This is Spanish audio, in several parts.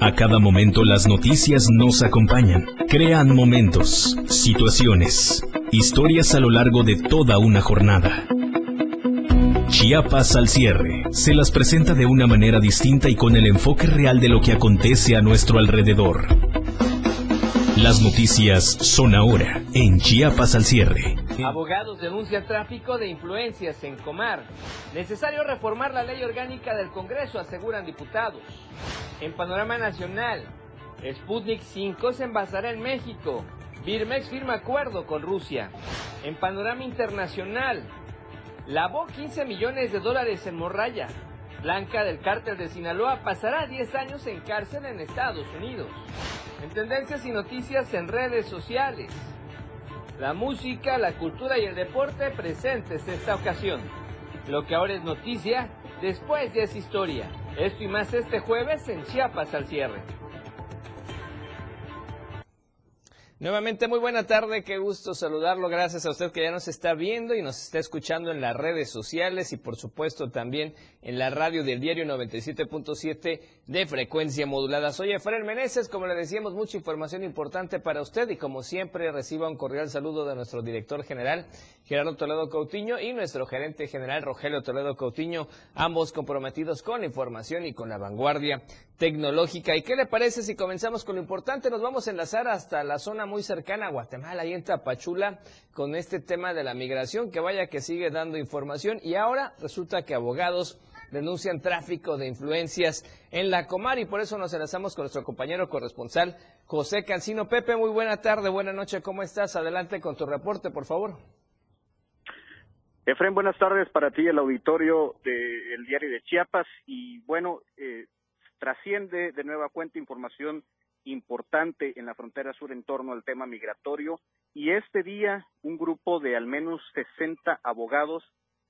A cada momento las noticias nos acompañan, crean momentos, situaciones, historias a lo largo de toda una jornada. Chiapas al cierre se las presenta de una manera distinta y con el enfoque real de lo que acontece a nuestro alrededor. Las noticias son ahora en Chiapas al cierre. Abogados denuncian tráfico de influencias en Comar. Necesario reformar la ley orgánica del Congreso, aseguran diputados. En panorama nacional, Sputnik 5 se envasará en México. Birmex firma acuerdo con Rusia. En panorama internacional, lavó 15 millones de dólares en morralla. Blanca del cártel de Sinaloa pasará 10 años en cárcel en Estados Unidos. En tendencias y noticias en redes sociales. La música, la cultura y el deporte presentes esta ocasión. Lo que ahora es noticia, después ya es historia. Esto y más este jueves en Chiapas al cierre. Nuevamente muy buena tarde, qué gusto saludarlo. Gracias a usted que ya nos está viendo y nos está escuchando en las redes sociales y por supuesto también en la radio del diario 97.7 de frecuencia modulada. Soy Efraín Meneses, como le decíamos, mucha información importante para usted y como siempre reciba un cordial saludo de nuestro director general Gerardo Toledo Coutinho y nuestro gerente general Rogelio Toledo Coutinho, ambos comprometidos con la información y con la vanguardia tecnológica. ¿Y qué le parece si comenzamos con lo importante? Nos vamos a enlazar hasta la zona muy cercana a Guatemala, ahí en Tapachula, con este tema de la migración, que vaya que sigue dando información. Y ahora resulta que abogados denuncian tráfico de influencias en la Comar y por eso nos enlazamos con nuestro compañero corresponsal José Cancino. Pepe, muy buena tarde, buena noche, ¿cómo estás? Adelante con tu reporte, por favor. Efren, buenas tardes para ti, el auditorio del diario de Chiapas. Y bueno, eh, trasciende de nueva cuenta información importante en la frontera sur en torno al tema migratorio y este día un grupo de al menos 60 abogados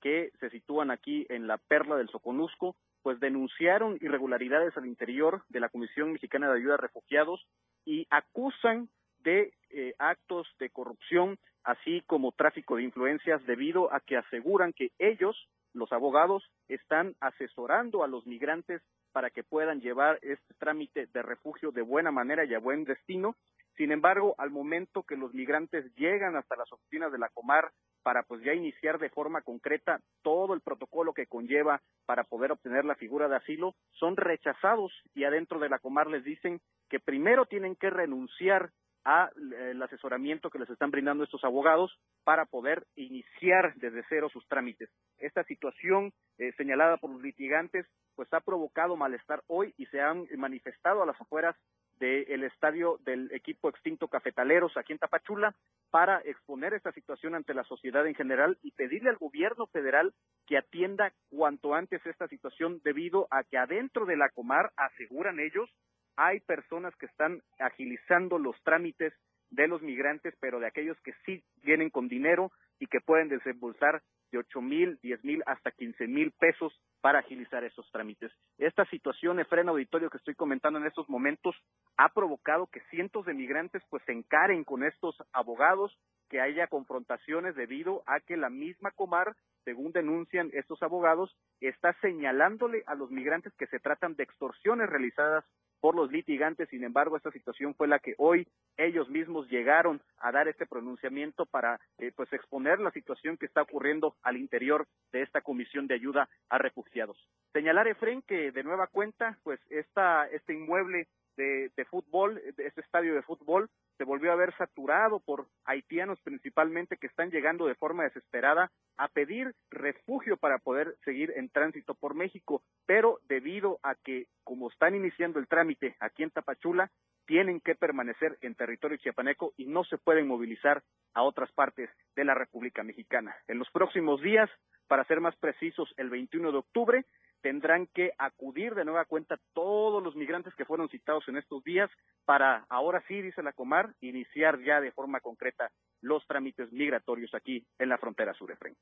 que se sitúan aquí en la perla del Soconusco, pues denunciaron irregularidades al interior de la Comisión Mexicana de Ayuda a Refugiados y acusan de eh, actos de corrupción, así como tráfico de influencias, debido a que aseguran que ellos, los abogados, están asesorando a los migrantes para que puedan llevar este trámite de refugio de buena manera y a buen destino. Sin embargo, al momento que los migrantes llegan hasta las oficinas de la Comar para pues ya iniciar de forma concreta todo el protocolo que conlleva para poder obtener la figura de asilo, son rechazados y adentro de la Comar les dicen que primero tienen que renunciar al asesoramiento que les están brindando estos abogados para poder iniciar desde cero sus trámites. Esta situación eh, señalada por los litigantes pues ha provocado malestar hoy y se han manifestado a las afueras del estadio del equipo extinto Cafetaleros aquí en Tapachula para exponer esta situación ante la sociedad en general y pedirle al gobierno federal que atienda cuanto antes esta situación debido a que adentro de la Comar, aseguran ellos, hay personas que están agilizando los trámites de los migrantes, pero de aquellos que sí vienen con dinero y que pueden desembolsar de ocho mil, diez mil, hasta quince mil pesos para agilizar esos trámites. Esta situación, Efren Auditorio, que estoy comentando en estos momentos, ha provocado que cientos de migrantes pues se encaren con estos abogados, que haya confrontaciones debido a que la misma Comar, según denuncian estos abogados, está señalándole a los migrantes que se tratan de extorsiones realizadas por los litigantes. Sin embargo, esta situación fue la que hoy ellos mismos llegaron a dar este pronunciamiento para eh, pues exponer la situación que está ocurriendo al interior de esta comisión de ayuda a refugiados. Señalar, Efren, que de nueva cuenta, pues esta, este inmueble de, de fútbol, este estadio de fútbol, se volvió a ver saturado por haitianos principalmente que están llegando de forma desesperada a pedir refugio para poder seguir en tránsito por México, pero debido a que como están iniciando el trámite aquí en Tapachula, tienen que permanecer en territorio chiapaneco y no se pueden movilizar a otras partes de la República Mexicana. En los próximos días, para ser más precisos, el 21 de octubre, tendrán que acudir de nueva cuenta todos los migrantes que fueron citados en estos días para, ahora sí, dice la Comar, iniciar ya de forma concreta los trámites migratorios aquí en la frontera sur, Efraín.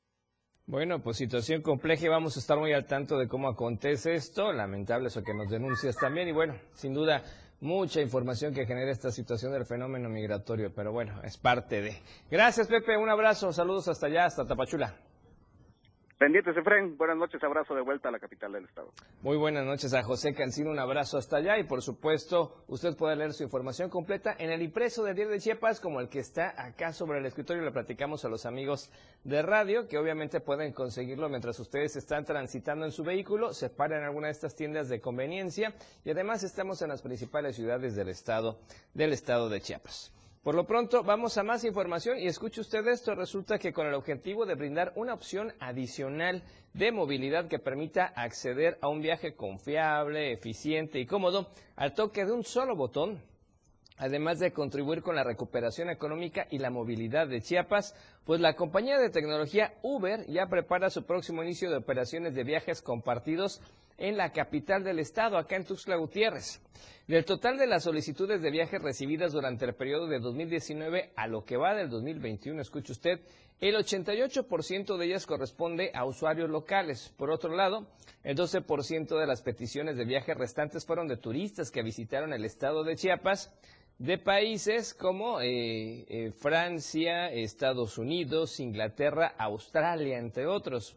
Bueno, pues situación compleja y vamos a estar muy al tanto de cómo acontece esto. Lamentable eso que nos denuncias también y bueno, sin duda mucha información que genera esta situación del fenómeno migratorio, pero bueno, es parte de. Gracias Pepe, un abrazo, saludos hasta allá, hasta Tapachula. Pendientes, Efren. Buenas noches, abrazo de vuelta a la capital del estado. Muy buenas noches a José Cancino, un abrazo hasta allá y por supuesto usted puede leer su información completa en el impreso del Diario de Chiapas como el que está acá sobre el escritorio. Le platicamos a los amigos de radio que obviamente pueden conseguirlo mientras ustedes están transitando en su vehículo, se paran en alguna de estas tiendas de conveniencia y además estamos en las principales ciudades del estado, del estado de Chiapas. Por lo pronto, vamos a más información y escuche usted esto. Resulta que con el objetivo de brindar una opción adicional de movilidad que permita acceder a un viaje confiable, eficiente y cómodo al toque de un solo botón, además de contribuir con la recuperación económica y la movilidad de Chiapas, pues la compañía de tecnología Uber ya prepara su próximo inicio de operaciones de viajes compartidos en la capital del estado, acá en Tuxtla Gutiérrez. Del total de las solicitudes de viajes recibidas durante el periodo de 2019 a lo que va del 2021, escuche usted, el 88% de ellas corresponde a usuarios locales. Por otro lado, el 12% de las peticiones de viajes restantes fueron de turistas que visitaron el estado de Chiapas, de países como eh, eh, Francia, Estados Unidos, Inglaterra, Australia, entre otros.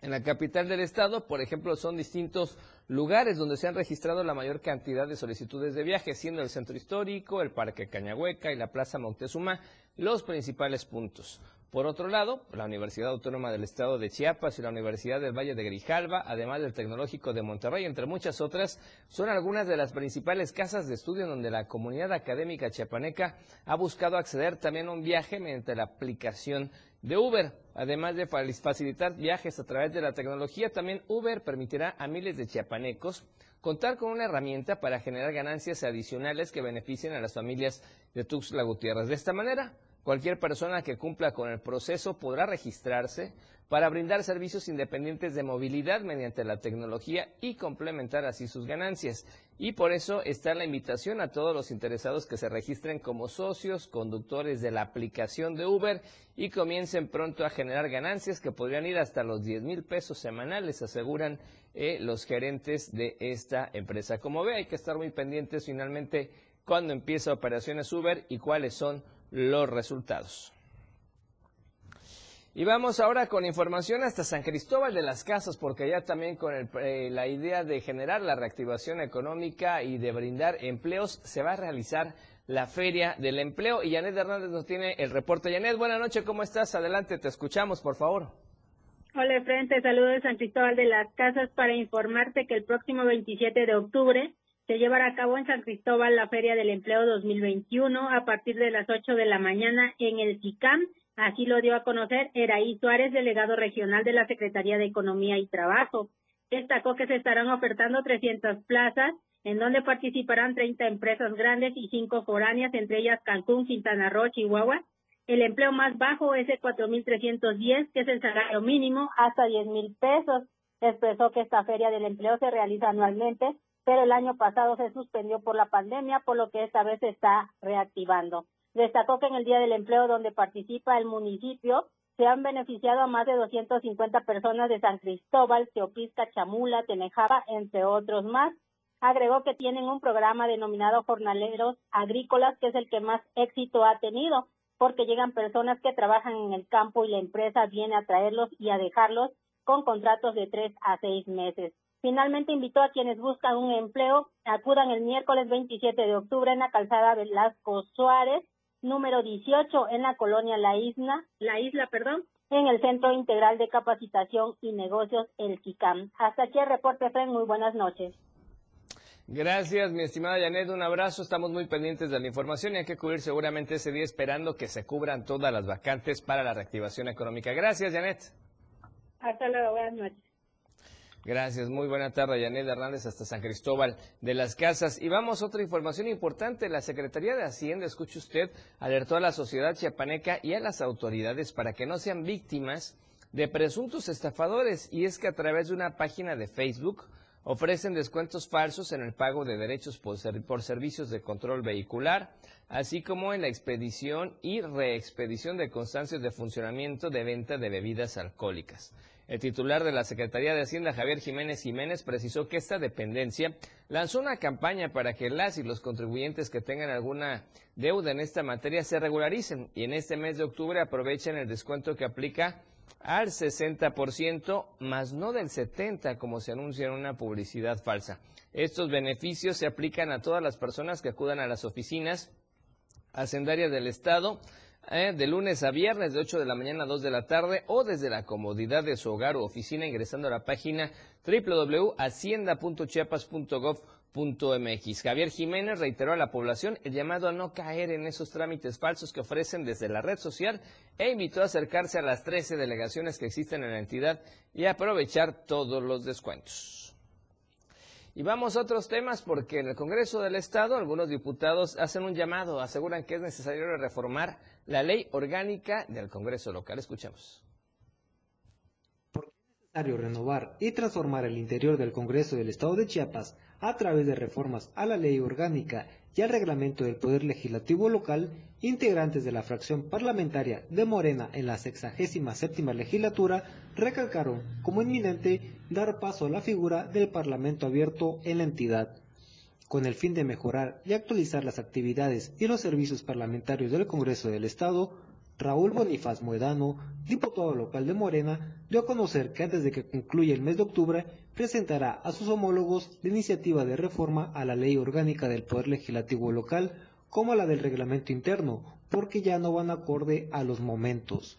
En la capital del estado, por ejemplo, son distintos lugares donde se han registrado la mayor cantidad de solicitudes de viaje, siendo el centro histórico, el Parque Cañahueca y la Plaza Montezuma los principales puntos. Por otro lado, la Universidad Autónoma del Estado de Chiapas y la Universidad del Valle de Grijalva, además del Tecnológico de Monterrey, entre muchas otras, son algunas de las principales casas de estudio donde la comunidad académica chiapaneca ha buscado acceder también a un viaje mediante la aplicación de Uber. Además de facilitar viajes a través de la tecnología, también Uber permitirá a miles de chiapanecos contar con una herramienta para generar ganancias adicionales que beneficien a las familias de Tuxtla Gutiérrez. De esta manera, cualquier persona que cumpla con el proceso podrá registrarse, para brindar servicios independientes de movilidad mediante la tecnología y complementar así sus ganancias. Y por eso está la invitación a todos los interesados que se registren como socios, conductores de la aplicación de Uber y comiencen pronto a generar ganancias que podrían ir hasta los 10 mil pesos semanales, aseguran eh, los gerentes de esta empresa. Como ve, hay que estar muy pendientes finalmente cuando empieza operaciones Uber y cuáles son los resultados. Y vamos ahora con información hasta San Cristóbal de las Casas, porque ya también con eh, la idea de generar la reactivación económica y de brindar empleos, se va a realizar la Feria del Empleo. Y Janet Hernández nos tiene el reporte. Janet, buenas noches, ¿cómo estás? Adelante, te escuchamos, por favor. Hola, frente, saludos de San Cristóbal de las Casas para informarte que el próximo 27 de octubre se llevará a cabo en San Cristóbal la Feria del Empleo 2021 a partir de las 8 de la mañana en el CICAM Así lo dio a conocer Eraí Suárez, delegado regional de la Secretaría de Economía y Trabajo. Destacó que se estarán ofertando 300 plazas, en donde participarán 30 empresas grandes y 5 foráneas, entre ellas Cancún, Quintana Roo, Chihuahua. El empleo más bajo es de 4.310, que es el salario mínimo, hasta 10.000 pesos. Expresó que esta feria del empleo se realiza anualmente, pero el año pasado se suspendió por la pandemia, por lo que esta vez se está reactivando. Destacó que en el Día del Empleo, donde participa el municipio, se han beneficiado a más de 250 personas de San Cristóbal, Teopisca, Chamula, Tenejaba, entre otros más. Agregó que tienen un programa denominado Jornaleros Agrícolas, que es el que más éxito ha tenido, porque llegan personas que trabajan en el campo y la empresa viene a traerlos y a dejarlos con contratos de tres a seis meses. Finalmente invitó a quienes buscan un empleo, acudan el miércoles 27 de octubre en la calzada Velasco Suárez, número 18 en la colonia La Isla, La Isla, perdón, en el Centro Integral de Capacitación y Negocios, el CICAM. Hasta aquí el reporte, Fred. Muy buenas noches. Gracias, mi estimada Janet. Un abrazo. Estamos muy pendientes de la información y hay que cubrir seguramente ese día esperando que se cubran todas las vacantes para la reactivación económica. Gracias, Janet. Hasta luego. Buenas noches. Gracias, muy buena tarde, Yanet Hernández, hasta San Cristóbal de las Casas. Y vamos a otra información importante. La Secretaría de Hacienda, escuche usted, alertó a la sociedad chiapaneca y a las autoridades para que no sean víctimas de presuntos estafadores. Y es que a través de una página de Facebook ofrecen descuentos falsos en el pago de derechos por, por servicios de control vehicular, así como en la expedición y reexpedición de constancias de funcionamiento de venta de bebidas alcohólicas. El titular de la Secretaría de Hacienda, Javier Jiménez Jiménez, precisó que esta dependencia lanzó una campaña para que las y los contribuyentes que tengan alguna deuda en esta materia se regularicen y en este mes de octubre aprovechen el descuento que aplica al 60%, más no del 70% como se anuncia en una publicidad falsa. Estos beneficios se aplican a todas las personas que acudan a las oficinas hacendarias del Estado eh, de lunes a viernes de 8 de la mañana a 2 de la tarde o desde la comodidad de su hogar o oficina ingresando a la página www.hacienda.chiapas.gov.mx. Javier Jiménez reiteró a la población el llamado a no caer en esos trámites falsos que ofrecen desde la red social e invitó a acercarse a las 13 delegaciones que existen en la entidad y aprovechar todos los descuentos. Y vamos a otros temas porque en el Congreso del Estado algunos diputados hacen un llamado, aseguran que es necesario reformar la ley orgánica del Congreso local. Escuchemos. Renovar y transformar el interior del Congreso del Estado de Chiapas a través de reformas a la ley orgánica y al reglamento del Poder Legislativo local, integrantes de la fracción parlamentaria de Morena en la 67 legislatura recalcaron como inminente dar paso a la figura del Parlamento abierto en la entidad. Con el fin de mejorar y actualizar las actividades y los servicios parlamentarios del Congreso del Estado, Raúl Bonifaz Moedano, diputado local de Morena, dio a conocer que antes de que concluya el mes de octubre presentará a sus homólogos la iniciativa de reforma a la ley orgánica del Poder Legislativo local como a la del reglamento interno, porque ya no van acorde a los momentos.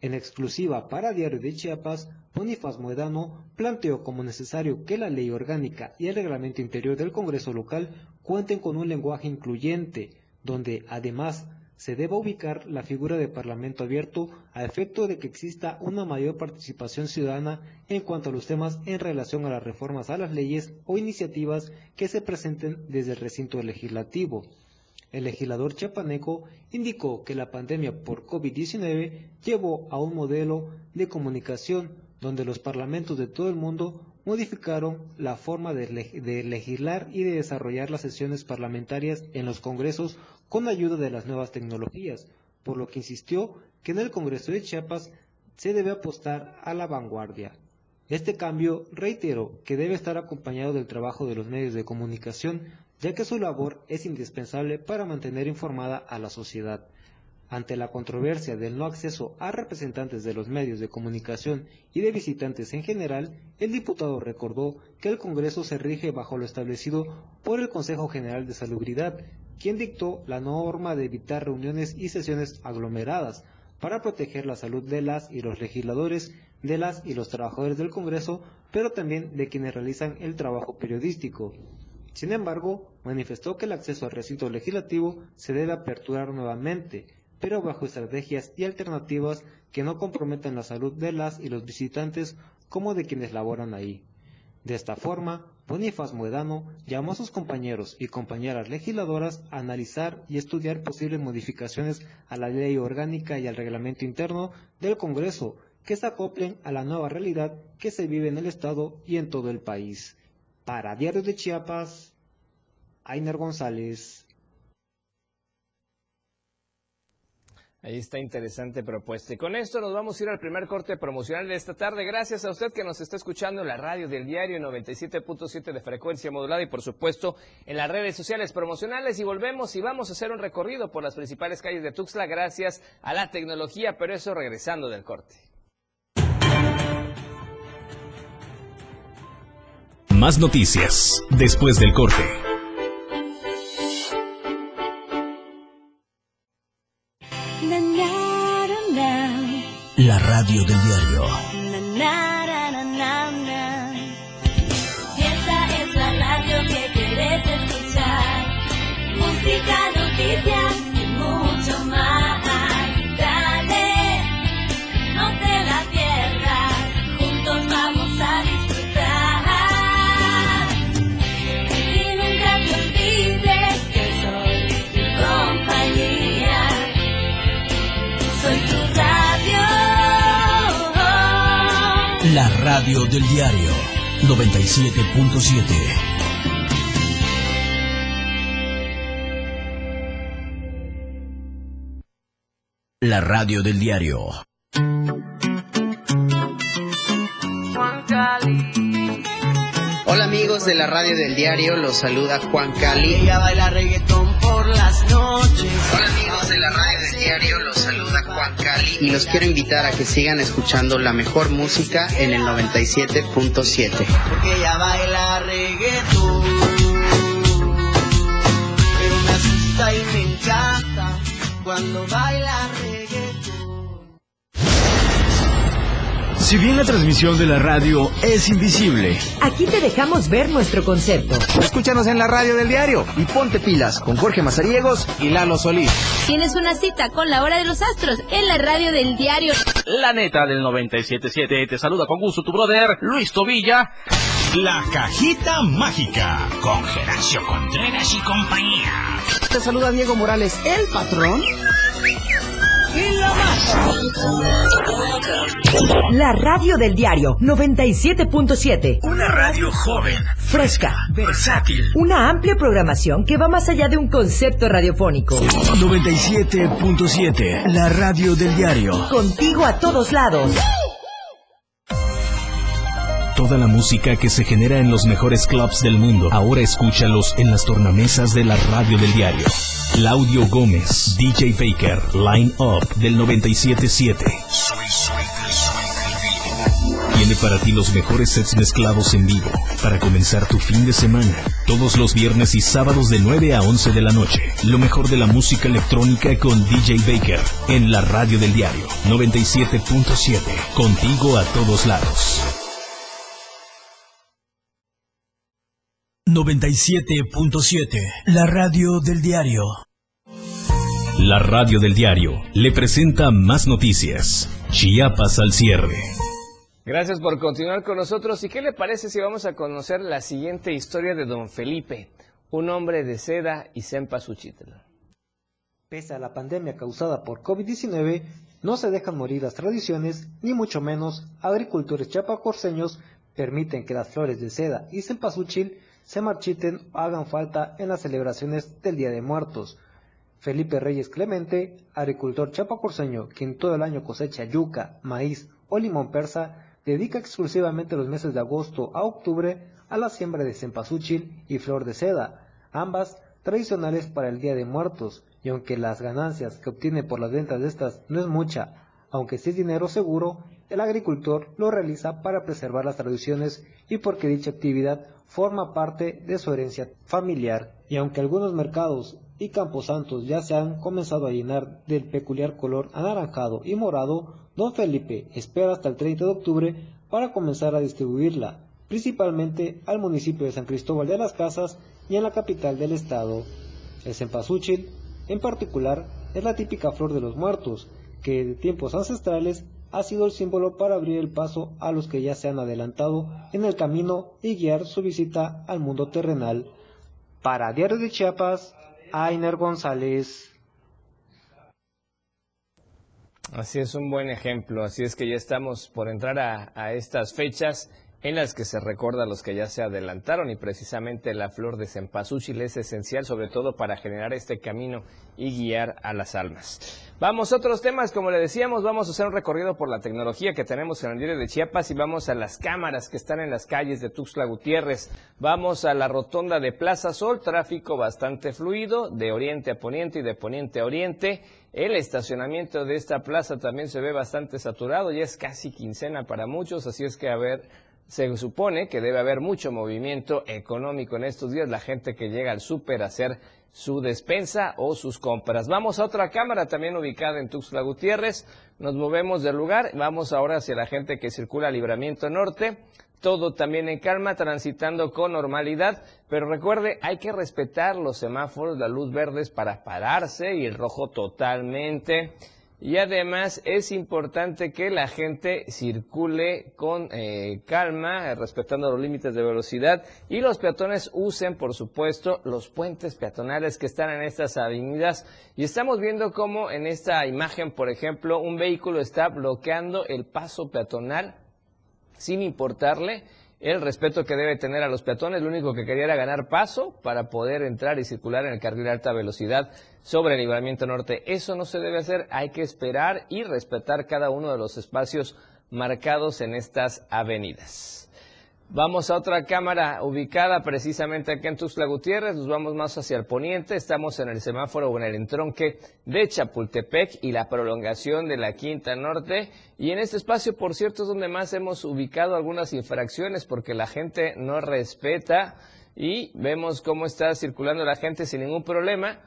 En exclusiva para Diario de Chiapas, Bonifaz Moedano planteó como necesario que la ley orgánica y el reglamento interior del Congreso local cuenten con un lenguaje incluyente, donde además se deba ubicar la figura de Parlamento abierto a efecto de que exista una mayor participación ciudadana en cuanto a los temas en relación a las reformas a las leyes o iniciativas que se presenten desde el recinto legislativo. El legislador chapaneco indicó que la pandemia por COVID-19 llevó a un modelo de comunicación donde los parlamentos de todo el mundo modificaron la forma de, legislar y de desarrollar las sesiones parlamentarias en los congresos con ayuda de las nuevas tecnologías, por lo que insistió que en el Congreso de Chiapas se debe apostar a la vanguardia. Este cambio, reitero, que debe estar acompañado del trabajo de los medios de comunicación, ya que su labor es indispensable para mantener informada a la sociedad. Ante la controversia del no acceso a representantes de los medios de comunicación y de visitantes en general, el diputado recordó que el Congreso se rige bajo lo establecido por el Consejo General de Salubridad, quien dictó la norma de evitar reuniones y sesiones aglomeradas para proteger la salud de las y los legisladores, de las y los trabajadores del Congreso, pero también de quienes realizan el trabajo periodístico. Sin embargo, manifestó que el acceso al recinto legislativo se debe aperturar nuevamente, pero bajo estrategias y alternativas que no comprometan la salud de las y los visitantes como de quienes laboran ahí. De esta forma, Bonifaz Muedano llamó a sus compañeros y compañeras legisladoras a analizar y estudiar posibles modificaciones a la ley orgánica y al reglamento interno del Congreso que se acoplen a la nueva realidad que se vive en el Estado y en todo el país. Para Diario de Chiapas, Ainer González. Ahí está interesante propuesta. Y con esto nos vamos a ir al primer corte promocional de esta tarde. Gracias a usted que nos está escuchando en la radio del diario 97.7 de frecuencia modulada y por supuesto en las redes sociales promocionales. Y volvemos y vamos a hacer un recorrido por las principales calles de Tuxtla gracias a la tecnología, pero eso regresando del corte. Más noticias después del corte. Radio del diario. La radio del diario 97.7. La radio del diario. Hola amigos de la radio del diario, los saluda Juan Cali. Ella baila reggaetón por por las noches. Hola amigos de la radio del diario, los saluda Juan Cali y los quiero invitar a que sigan escuchando la mejor música en el 97.7. Porque ella baila reggaetón. Pero me asusta y me encanta cuando baila reggaetón. Si bien la transmisión de la radio es invisible, Aquí te dejamos ver nuestro concepto. Escúchanos en la radio del diario y ponte pilas con Jorge Mazariegos y Lalo Solís. Tienes una cita con la hora de los astros en la radio del diario. La neta del 97.7 te saluda con gusto tu brother Luis Tobilla. La Cajita Mágica con Geracio Contreras y compañía. Te saluda Diego Morales, el patrón. La radio del diario 97.7. Una radio joven, Fresca. versátil. Una amplia programación que va más allá de un concepto radiofónico. 97.7, la radio del diario. Contigo a todos lados. Toda la música que se genera en los mejores clubs del mundo, ahora escúchalos en las tornamesas de la radio del diario. Claudio Gómez, DJ Baker, Line Up del 977. Tiene para ti los mejores sets mezclados en vivo para comenzar tu fin de semana. Todos los viernes y sábados de 9 a 11 de la noche. Lo mejor de la música electrónica con DJ Baker en la radio del diario 97.7. Contigo a todos lados. 97.7, la radio del diario. La radio del diario le presenta más noticias. Chiapas al cierre. Gracias por continuar con nosotros. ¿Y qué le parece si vamos a conocer la siguiente historia de don Felipe, un hombre de seda y cempasúchil? Pese a la pandemia causada por COVID-19, no se dejan morir las tradiciones, ni mucho menos agricultores chapacorseños permiten que las flores de seda y cempasúchil se marchiten o hagan falta en las celebraciones del Día de Muertos. Felipe Reyes Clemente, agricultor chapacorseño, quien todo el año cosecha yuca, maíz o limón persa, dedica exclusivamente los meses de agosto a octubre a la siembra de cempasúchil y flor de seda, ambas tradicionales para el Día de Muertos, y aunque las ganancias que obtiene por las ventas de estas no es mucha, aunque sí es dinero seguro, el agricultor lo realiza para preservar las tradiciones y porque dicha actividad forma parte de su herencia familiar. Y aunque algunos mercados y camposantos ya se han comenzado a llenar del peculiar color anaranjado y morado, don Felipe espera hasta el 30 de octubre para comenzar a distribuirla, principalmente al municipio de San Cristóbal de las Casas y en la capital del estado. El cempasúchil, en particular, es la típica flor de los muertos, que de tiempos ancestrales ha sido el símbolo para abrir el paso a los que ya se han adelantado en el camino y guiar su visita al mundo terrenal. Para Diario de Chiapas, Ainer González. Así es un buen ejemplo, así es que ya estamos por entrar a, a estas fechas en las que se recuerda a los que ya se adelantaron y precisamente la flor de cempasúchil es esencial sobre todo para generar este camino y guiar a las almas. Vamos a otros temas, como le decíamos, vamos a hacer un recorrido por la tecnología que tenemos en el diario de Chiapas y vamos a las cámaras que están en las calles de Tuxtla Gutiérrez. Vamos a la rotonda de Plaza Sol, tráfico bastante fluido de oriente a poniente y de poniente a oriente. El estacionamiento de esta plaza también se ve bastante saturado, ya es casi quincena para muchos, así es que a ver, se supone que debe haber mucho movimiento económico en estos días, la gente que llega al súper a hacer su despensa o sus compras. Vamos a otra cámara también ubicada en Tuxtla Gutiérrez, nos movemos del lugar, vamos ahora hacia la gente que circula Libramiento Norte, todo también en calma, transitando con normalidad, pero recuerde, hay que respetar los semáforos, la luz verde es para pararse y el rojo totalmente. Y además es importante que la gente circule con eh, calma, eh, respetando los límites de velocidad y los peatones usen, por supuesto, los puentes peatonales que están en estas avenidas. Y estamos viendo cómo en esta imagen, por ejemplo, un vehículo está bloqueando el paso peatonal sin importarle el respeto que debe tener a los peatones. Lo único que quería era ganar paso para poder entrar y circular en el carril de alta velocidad sobre el libramiento norte. Eso no se debe hacer, hay que esperar y respetar cada uno de los espacios marcados en estas avenidas. Vamos a otra cámara ubicada precisamente aquí en Tuxtla Gutiérrez, nos vamos más hacia el poniente, estamos en el semáforo o en el entronque de Chapultepec y la prolongación de la Quinta Norte. Y en este espacio, por cierto, es donde más hemos ubicado algunas infracciones porque la gente no respeta y vemos cómo está circulando la gente sin ningún problema.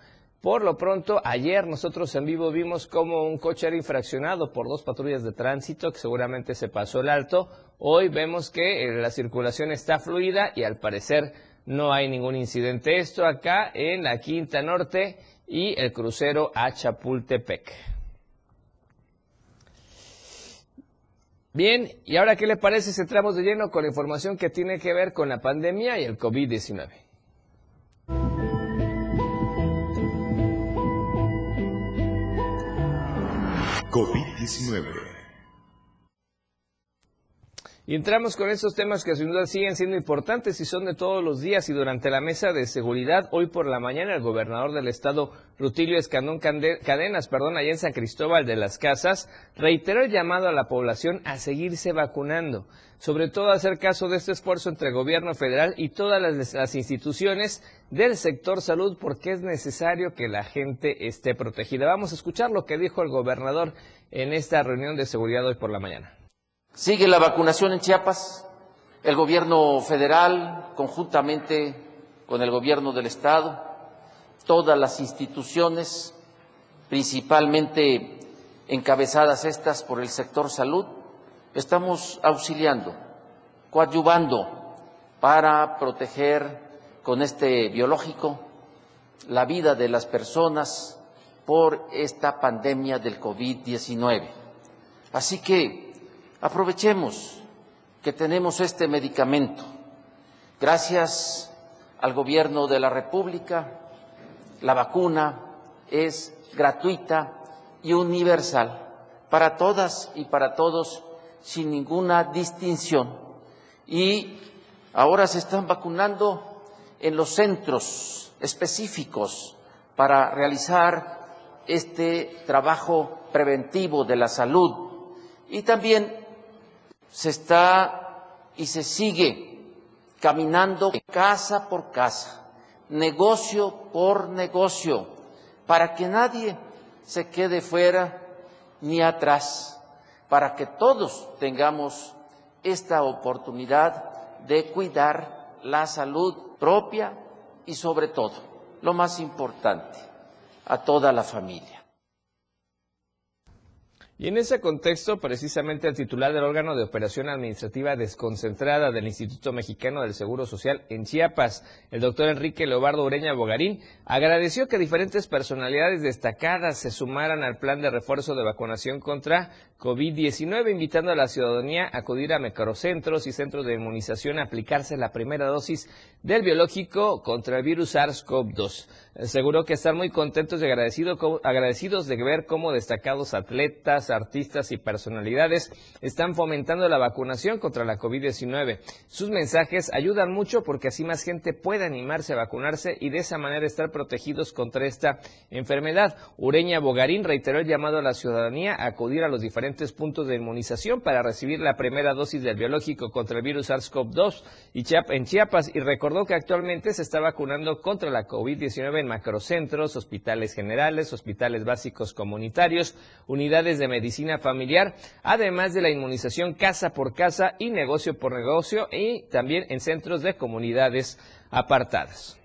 Por lo pronto, ayer nosotros en vivo vimos cómo un coche era infraccionado por dos patrullas de tránsito que seguramente se pasó el alto. Hoy vemos que eh, la circulación está fluida y al parecer no hay ningún incidente. Esto acá en la Quinta Norte y el crucero a Chapultepec. Bien, ¿y ahora qué le parece si entramos de lleno con la información que tiene que ver con la pandemia y el COVID-19? COVID-19. Y entramos con estos temas que sin duda siguen siendo importantes y son de todos los días y durante la mesa de seguridad hoy por la mañana el gobernador del estado Rutilio Escandón Cadenas, perdón, allá en San Cristóbal de las Casas, reiteró el llamado a la población a seguirse vacunando, sobre todo hacer caso de este esfuerzo entre gobierno federal y todas las instituciones del sector salud porque es necesario que la gente esté protegida. Vamos a escuchar lo que dijo el gobernador en esta reunión de seguridad hoy por la mañana. Sigue la vacunación en Chiapas. El gobierno federal, conjuntamente con el gobierno del Estado, todas las instituciones, principalmente encabezadas estas por el sector salud, estamos auxiliando, coadyuvando para proteger con este biológico la vida de las personas por esta pandemia del COVID-19. Así que Aprovechemos que tenemos este medicamento. Gracias al Gobierno de la República, la vacuna es gratuita y universal para todas y para todos sin ninguna distinción. Y ahora se están vacunando en los centros específicos para realizar este trabajo preventivo de la salud y también se está y se sigue caminando casa por casa, negocio por negocio, para que nadie se quede fuera ni atrás, para que todos tengamos esta oportunidad de cuidar la salud propia y sobre todo, lo más importante, a toda la familia. Y en ese contexto, precisamente el titular del órgano de operación administrativa desconcentrada del Instituto Mexicano del Seguro Social en Chiapas, el doctor Enrique Leobardo Ureña Bogarín, agradeció que diferentes personalidades destacadas se sumaran al plan de refuerzo de vacunación contra COVID-19, invitando a la ciudadanía a acudir a microcentros y centros de inmunización a aplicarse la primera dosis del biológico contra el virus SARS-CoV-2. Aseguró que están muy contentos y agradecidos de ver cómo destacados atletas, artistas y personalidades están fomentando la vacunación contra la COVID-19. Sus mensajes ayudan mucho porque así más gente puede animarse a vacunarse y de esa manera estar protegidos contra esta enfermedad. Ureña Bogarín reiteró el llamado a la ciudadanía a acudir a los diferentes puntos de inmunización para recibir la primera dosis del biológico contra el virus SARS-CoV-2 en Chiapas y recordó que actualmente se está vacunando contra la COVID-19 en macrocentros, hospitales generales, hospitales básicos comunitarios, unidades de medicina familiar, además de la inmunización casa por casa y negocio por negocio y también en centros de comunidades apartadas.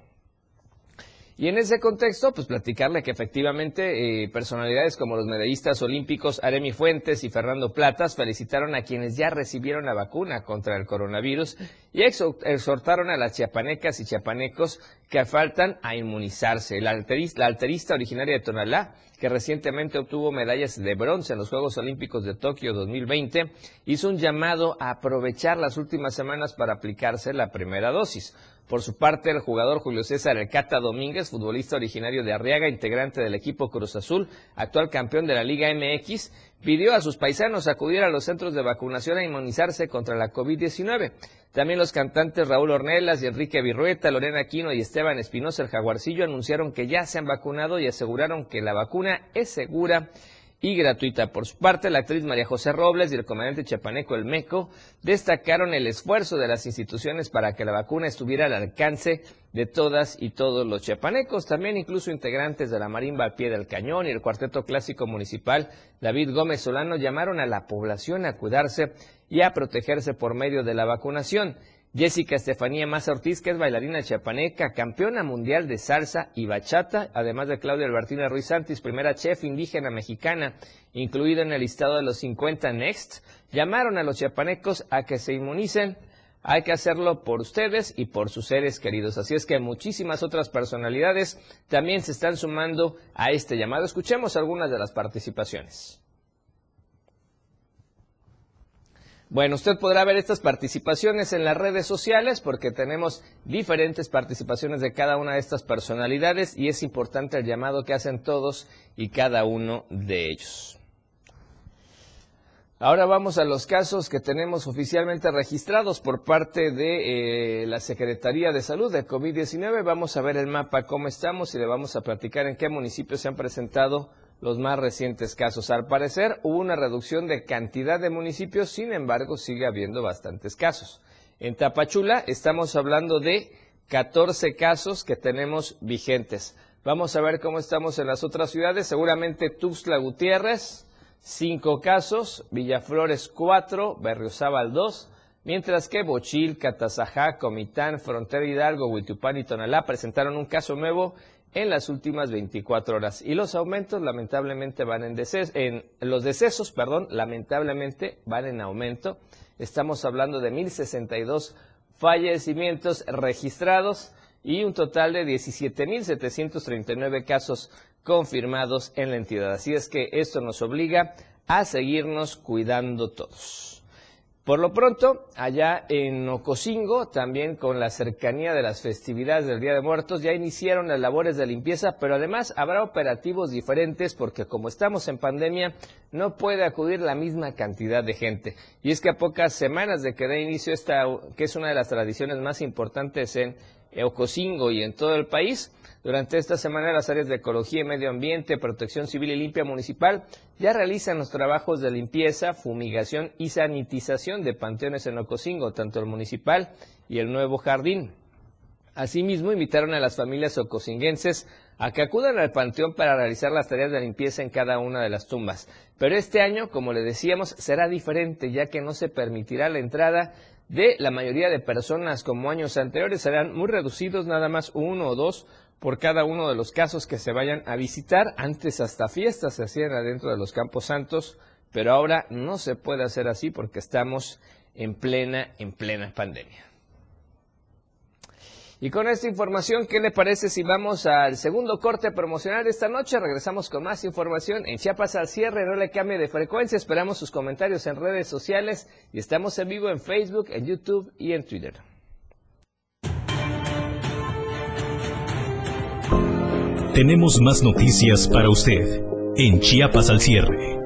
Y en ese contexto, pues platicarle que efectivamente eh, personalidades como los medallistas olímpicos Aremi Fuentes y Fernando Platas felicitaron a quienes ya recibieron la vacuna contra el coronavirus y exhortaron a las chiapanecas y chiapanecos que faltan a inmunizarse. La alterista, la alterista originaria de Tonalá, que recientemente obtuvo medallas de bronce en los Juegos Olímpicos de Tokio 2020, hizo un llamado a aprovechar las últimas semanas para aplicarse la primera dosis. Por su parte, el jugador Julio César Elcata Domínguez, futbolista originario de Arriaga, integrante del equipo Cruz Azul, actual campeón de la Liga MX, pidió a sus paisanos acudir a los centros de vacunación a inmunizarse contra la COVID-19. También los cantantes Raúl Ornelas y Enrique Virrueta, Lorena Aquino y Esteban Espinosa el Jaguarcillo anunciaron que ya se han vacunado y aseguraron que la vacuna es segura y gratuita. Por su parte, la actriz María José Robles y el comandante chapaneco El Meco destacaron el esfuerzo de las instituciones para que la vacuna estuviera al alcance de todas y todos los chiapanecos, también incluso integrantes de la Marimba al pie del cañón y el cuarteto clásico municipal David Gómez Solano llamaron a la población a cuidarse y a protegerse por medio de la vacunación. Jessica Estefanía Maza Ortiz, que es bailarina chiapaneca, campeona mundial de salsa y bachata, además de Claudia Albertina Ruiz Santis, primera chef indígena mexicana, incluida en el listado de los 50 Next, llamaron a los chiapanecos a que se inmunicen. Hay que hacerlo por ustedes y por sus seres queridos. Así es que muchísimas otras personalidades también se están sumando a este llamado. Escuchemos algunas de las participaciones. Bueno, usted podrá ver estas participaciones en las redes sociales porque tenemos diferentes participaciones de cada una de estas personalidades y es importante el llamado que hacen todos y cada uno de ellos. Ahora vamos a los casos que tenemos oficialmente registrados por parte de eh, la Secretaría de Salud de COVID-19. Vamos a ver el mapa, cómo estamos y le vamos a platicar en qué municipios se han presentado los más recientes casos. Al parecer hubo una reducción de cantidad de municipios, sin embargo sigue habiendo bastantes casos. En Tapachula estamos hablando de 14 casos que tenemos vigentes. Vamos a ver cómo estamos en las otras ciudades. Seguramente Tuxtla Gutiérrez, 5 casos, Villaflores 4, Berriozábal 2, mientras que Bochil, Catazajá, Comitán, Frontera Hidalgo, Huitupán y Tonalá presentaron un caso nuevo en las últimas 24 horas. Y los aumentos lamentablemente van en, en los decesos, perdón, lamentablemente van en aumento. Estamos hablando de 1062 fallecimientos registrados y un total de 17.739 casos confirmados en la entidad. Así es que esto nos obliga a seguirnos cuidando todos. Por lo pronto, allá en Ocosingo, también con la cercanía de las festividades del Día de Muertos, ya iniciaron las labores de limpieza, pero además habrá operativos diferentes porque como estamos en pandemia, no puede acudir la misma cantidad de gente. Y es que a pocas semanas de que dé inicio esta, que es una de las tradiciones más importantes en Ocosingo y en todo el país, durante esta semana las áreas de ecología y medio ambiente, protección civil y limpia municipal ya realizan los trabajos de limpieza, fumigación y sanitización de panteones en Ocosingo, tanto el municipal y el nuevo jardín. Asimismo, invitaron a las familias ocosinguenses a que acudan al panteón para realizar las tareas de limpieza en cada una de las tumbas. Pero este año, como le decíamos, será diferente, ya que no se permitirá la entrada de la mayoría de personas como años anteriores. Serán muy reducidos, nada más uno o dos por cada uno de los casos que se vayan a visitar. Antes hasta fiestas se hacían adentro de los Campos Santos, pero ahora no se puede hacer así porque estamos en plena, en plena pandemia. Y con esta información, ¿qué le parece si vamos al segundo corte promocional de esta noche? Regresamos con más información en Chiapas al cierre, no le cambie de frecuencia, esperamos sus comentarios en redes sociales y estamos en vivo en Facebook, en YouTube y en Twitter. Tenemos más noticias para usted en Chiapas al cierre.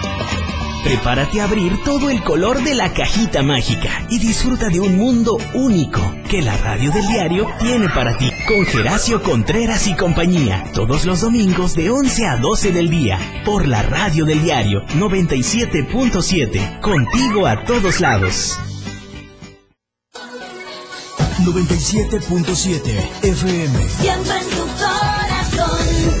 Prepárate a abrir todo el color de la cajita mágica y disfruta de un mundo único que la radio del diario tiene para ti. Con Geracio Contreras y compañía, todos los domingos de 11 a 12 del día, por la radio del diario 97.7, contigo a todos lados. 97.7 FM. Siempre en tu corazón.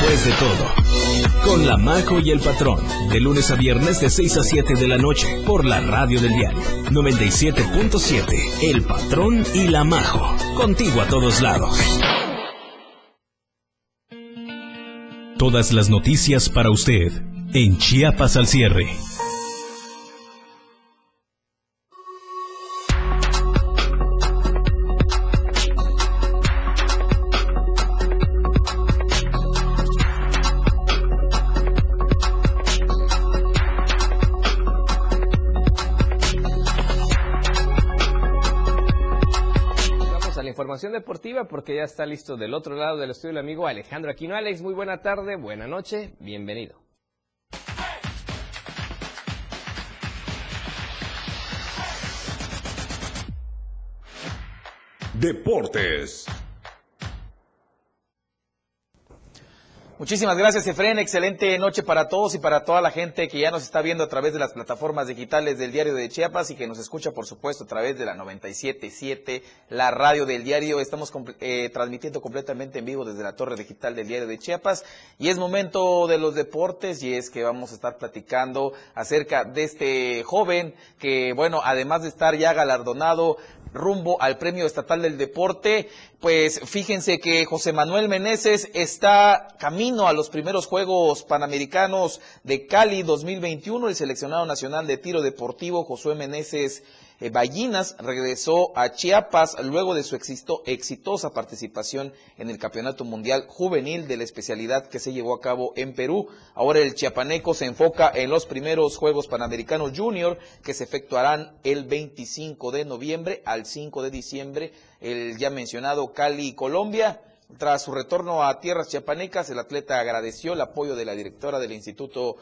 Después de todo, con la Majo y el Patrón, de lunes a viernes de 6 a 7 de la noche, por la radio del diario 97.7, El Patrón y la Majo, contigo a todos lados. Todas las noticias para usted en Chiapas al cierre. Deportiva porque ya está listo del otro lado del estudio el amigo Alejandro Aquino. Alex, muy buena tarde, buena noche, bienvenido. Deportes. Muchísimas gracias, Efren. Excelente noche para todos y para toda la gente que ya nos está viendo a través de las plataformas digitales del Diario de Chiapas y que nos escucha, por supuesto, a través de la 97.7, la radio del diario. Estamos eh, transmitiendo completamente en vivo desde la torre digital del Diario de Chiapas y es momento de los deportes y es que vamos a estar platicando acerca de este joven que, bueno, además de estar ya galardonado rumbo al Premio Estatal del Deporte. Pues fíjense que José Manuel Meneses está camino a los primeros Juegos Panamericanos de Cali 2021. El seleccionado nacional de tiro deportivo Josué Meneses eh, Ballinas regresó a Chiapas luego de su exitosa participación en el Campeonato Mundial Juvenil de la especialidad que se llevó a cabo en Perú. Ahora el chiapaneco se enfoca en los primeros Juegos Panamericanos Junior que se efectuarán el 25 de noviembre al 5 de diciembre, el ya mencionado Cali, Colombia. Tras su retorno a tierras chiapanecas, el atleta agradeció el apoyo de la directora del Instituto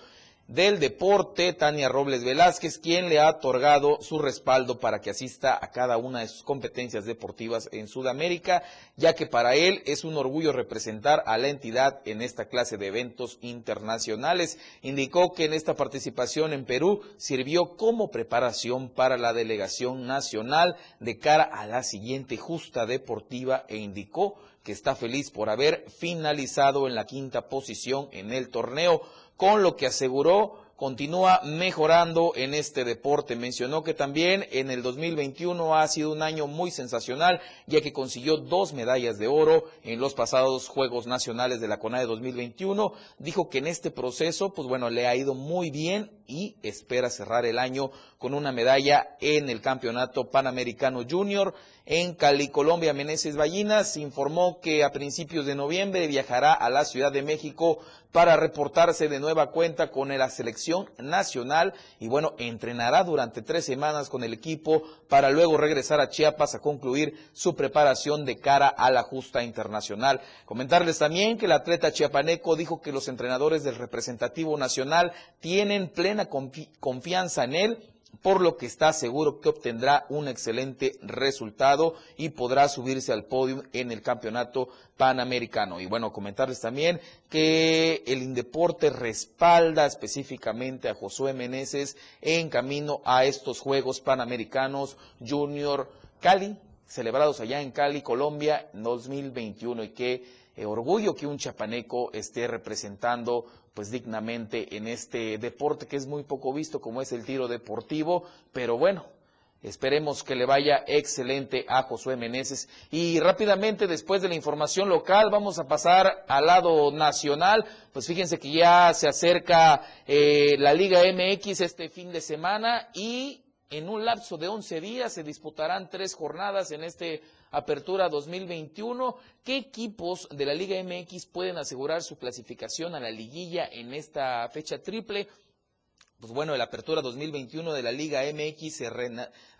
del Deporte, Tania Robles Velázquez, quien le ha otorgado su respaldo para que asista a cada una de sus competencias deportivas en Sudamérica, ya que para él es un orgullo representar a la entidad en esta clase de eventos internacionales. Indicó que en esta participación en Perú sirvió como preparación para la delegación nacional de cara a la siguiente justa deportiva e indicó que está feliz por haber finalizado en la quinta posición en el torneo con lo que aseguró continúa mejorando en este deporte. Mencionó que también en el 2021 ha sido un año muy sensacional, ya que consiguió dos medallas de oro en los pasados Juegos Nacionales de la CONADE 2021. Dijo que en este proceso, pues bueno, le ha ido muy bien y espera cerrar el año con una medalla en el Campeonato Panamericano Junior. En Cali, Colombia, Meneses Ballinas informó que a principios de noviembre viajará a la Ciudad de México para reportarse de nueva cuenta con la selección nacional y bueno, entrenará durante tres semanas con el equipo para luego regresar a Chiapas a concluir su preparación de cara a la justa internacional. Comentarles también que el atleta chiapaneco dijo que los entrenadores del representativo nacional tienen plena confianza en él por lo que está seguro que obtendrá un excelente resultado y podrá subirse al podio en el campeonato panamericano. Y bueno, comentarles también que el Indeporte respalda específicamente a Josué Meneses en camino a estos Juegos Panamericanos Junior Cali, celebrados allá en Cali, Colombia, 2021 y qué eh, orgullo que un chapaneco esté representando pues dignamente en este deporte que es muy poco visto como es el tiro deportivo, pero bueno, Esperemos que le vaya excelente a Josué Meneses. Y rápidamente, después de la información local, vamos a pasar al lado nacional. Pues fíjense que ya se acerca eh, la Liga MX este fin de semana y en un lapso de 11 días. Se disputarán tres jornadas en este Apertura 2021. ¿Qué equipos de la Liga MX pueden asegurar su clasificación a la liguilla en esta fecha triple? Pues bueno, el Apertura 2021 de la Liga MX se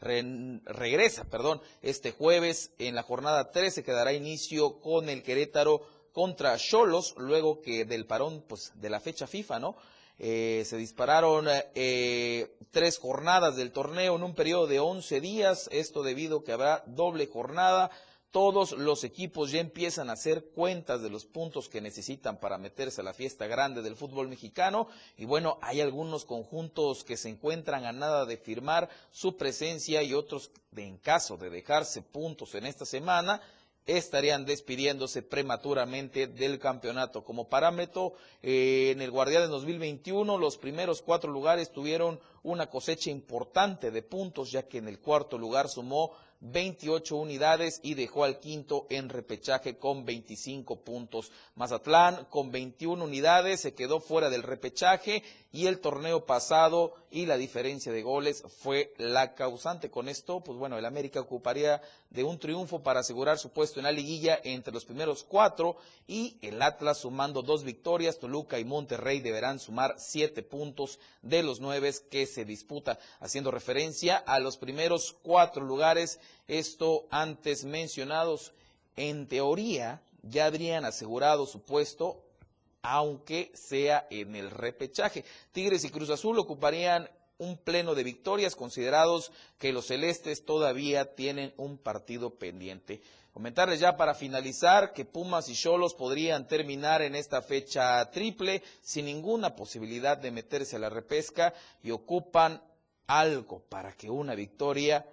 regresa, perdón, este jueves en la jornada 13 que dará inicio con el Querétaro contra Cholos, luego que del parón pues de la fecha FIFA, ¿no? Eh, se dispararon eh, tres jornadas del torneo en un periodo de 11 días, esto debido a que habrá doble jornada. Todos los equipos ya empiezan a hacer cuentas de los puntos que necesitan para meterse a la fiesta grande del fútbol mexicano. Y bueno, hay algunos conjuntos que se encuentran a nada de firmar su presencia y otros, en caso de dejarse puntos en esta semana, estarían despidiéndose prematuramente del campeonato. Como parámetro, eh, en el Guardián de 2021 los primeros cuatro lugares tuvieron una cosecha importante de puntos, ya que en el cuarto lugar sumó 28 unidades y dejó al quinto en repechaje con 25 puntos. Mazatlán con 21 unidades se quedó fuera del repechaje y el torneo pasado y la diferencia de goles fue la causante. Con esto, pues bueno, el América ocuparía de un triunfo para asegurar su puesto en la liguilla entre los primeros cuatro y el Atlas sumando dos victorias. Toluca y Monterrey deberán sumar siete puntos de los nueve que se disputa, haciendo referencia a los primeros cuatro lugares, esto antes mencionados, en teoría ya habrían asegurado su puesto aunque sea en el repechaje. Tigres y Cruz Azul ocuparían un pleno de victorias, considerados que los celestes todavía tienen un partido pendiente. Comentarles ya para finalizar que Pumas y Cholos podrían terminar en esta fecha triple sin ninguna posibilidad de meterse a la repesca y ocupan algo para que una victoria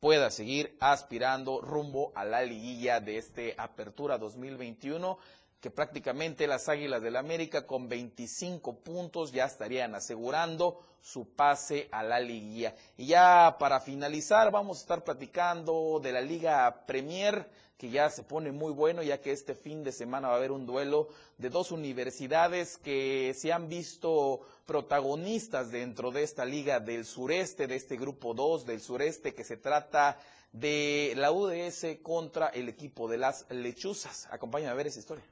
pueda seguir aspirando rumbo a la liguilla de este Apertura 2021 que prácticamente las Águilas del América con 25 puntos ya estarían asegurando su pase a la liguilla. Y ya para finalizar vamos a estar platicando de la Liga Premier que ya se pone muy bueno ya que este fin de semana va a haber un duelo de dos universidades que se han visto protagonistas dentro de esta liga del sureste, de este grupo 2 del sureste que se trata de la UDS contra el equipo de las lechuzas. Acompáñame a ver esa historia.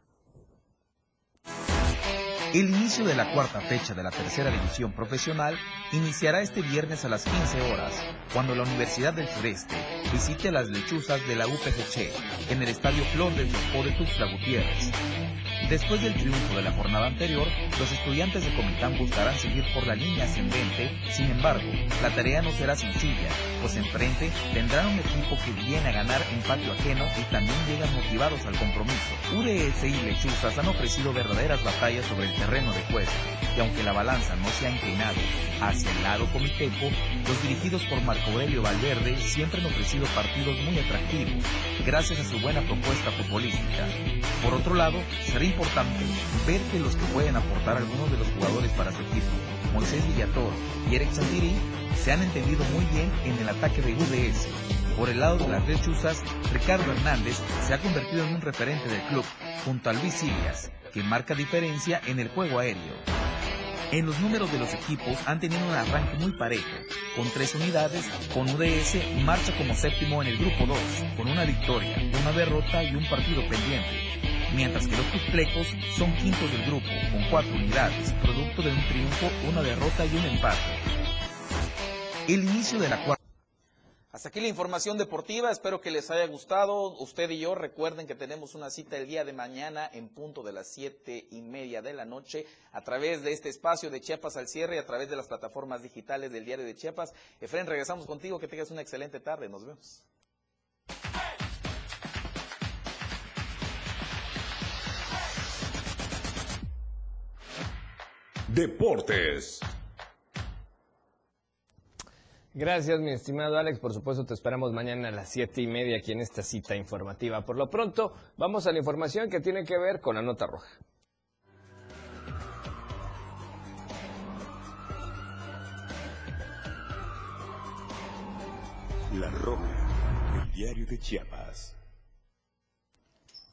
El inicio de la cuarta fecha de la tercera división profesional iniciará este viernes a las 15 horas, cuando la Universidad del Sureste visite a las lechuzas de la UPGC en el Estadio Flor del de Tuxtla Gutiérrez. Después del triunfo de la jornada anterior, los estudiantes de Comitán buscarán seguir por la línea ascendente, sin embargo, la tarea no será sencilla, pues enfrente tendrán un equipo que viene a ganar en patio ajeno y también llegan motivados al compromiso. UDS y Lechuzas han ofrecido verdaderas batallas sobre el terreno de juego, y aunque la balanza no se ha inclinado hacia el lado comiteco, los dirigidos por Marco Aurelio Valverde siempre han ofrecido partidos muy atractivos, gracias a su buena propuesta futbolística. Por otro lado, será importante ver que los que pueden aportar algunos de los jugadores para su equipo, Moisés Villatoro y Eric Santiri, se han entendido muy bien en el ataque de UDS. Por el lado de las lechuzas, Ricardo Hernández se ha convertido en un referente del club, junto a Luis que marca diferencia en el juego aéreo. En los números de los equipos han tenido un arranque muy parejo, con tres unidades, con UDS marcha como séptimo en el grupo 2, con una victoria, una derrota y un partido pendiente, mientras que los Tuxtlecos son quintos del grupo, con cuatro unidades, producto de un triunfo, una derrota y un empate. El inicio de la cuarta hasta aquí la información deportiva, espero que les haya gustado. Usted y yo recuerden que tenemos una cita el día de mañana en punto de las siete y media de la noche a través de este espacio de Chiapas al cierre y a través de las plataformas digitales del diario de Chiapas. Efren, regresamos contigo, que tengas una excelente tarde, nos vemos. Deportes. Gracias, mi estimado Alex. Por supuesto, te esperamos mañana a las siete y media aquí en esta cita informativa. Por lo pronto, vamos a la información que tiene que ver con la nota roja. La Roja, el diario de Chiapas.